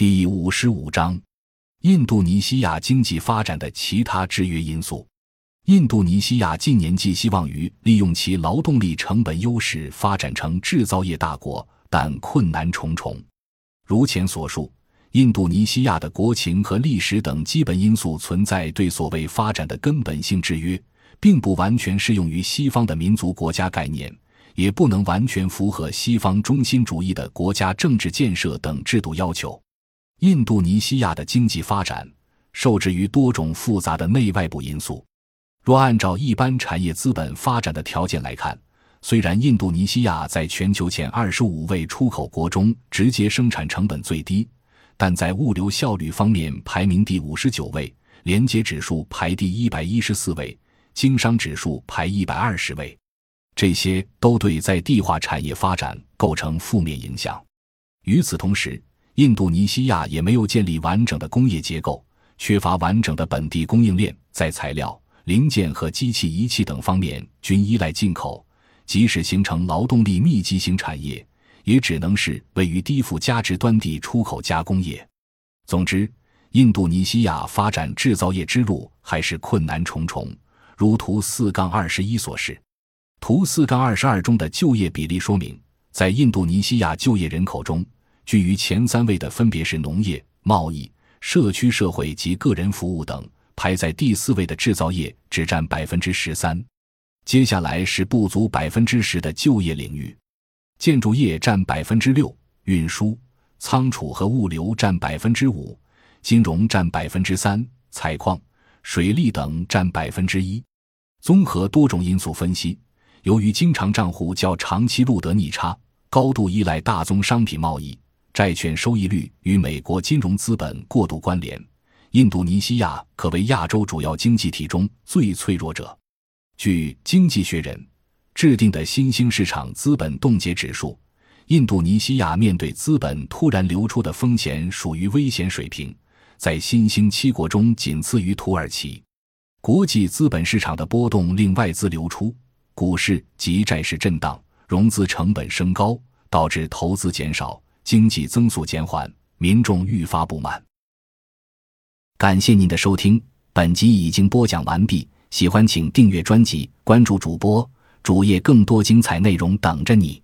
第五十五章：印度尼西亚经济发展的其他制约因素。印度尼西亚近年寄希望于利用其劳动力成本优势发展成制造业大国，但困难重重。如前所述，印度尼西亚的国情和历史等基本因素存在对所谓发展的根本性制约，并不完全适用于西方的民族国家概念。也不能完全符合西方中心主义的国家政治建设等制度要求。印度尼西亚的经济发展受制于多种复杂的内外部因素。若按照一般产业资本发展的条件来看，虽然印度尼西亚在全球前二十五位出口国中直接生产成本最低，但在物流效率方面排名第五十九位，连接指数排第一百一十四位，经商指数排一百二十位。这些都对在地化产业发展构成负面影响。与此同时，印度尼西亚也没有建立完整的工业结构，缺乏完整的本地供应链，在材料、零件和机器仪器等方面均依赖进口。即使形成劳动力密集型产业，也只能是位于低附加值端地出口加工业。总之，印度尼西亚发展制造业之路还是困难重重，如图四杠二十一所示。图四杠二十二中的就业比例说明，在印度尼西亚就业人口中，居于前三位的分别是农业、贸易、社区社会及个人服务等；排在第四位的制造业只占百分之十三。接下来是不足百分之十的就业领域，建筑业占百分之六，运输、仓储和物流占百分之五，金融占百分之三，采矿、水利等占百分之一。综合多种因素分析。由于经常账户较长期录得逆差，高度依赖大宗商品贸易，债券收益率与美国金融资本过度关联，印度尼西亚可为亚洲主要经济体中最脆弱者。据《经济学人》制定的新兴市场资本冻结指数，印度尼西亚面对资本突然流出的风险属于危险水平，在新兴七国中仅次于土耳其。国际资本市场的波动令外资流出。股市及债市震荡，融资成本升高，导致投资减少，经济增速减缓，民众愈发不满。感谢您的收听，本集已经播讲完毕。喜欢请订阅专辑，关注主播主页，更多精彩内容等着你。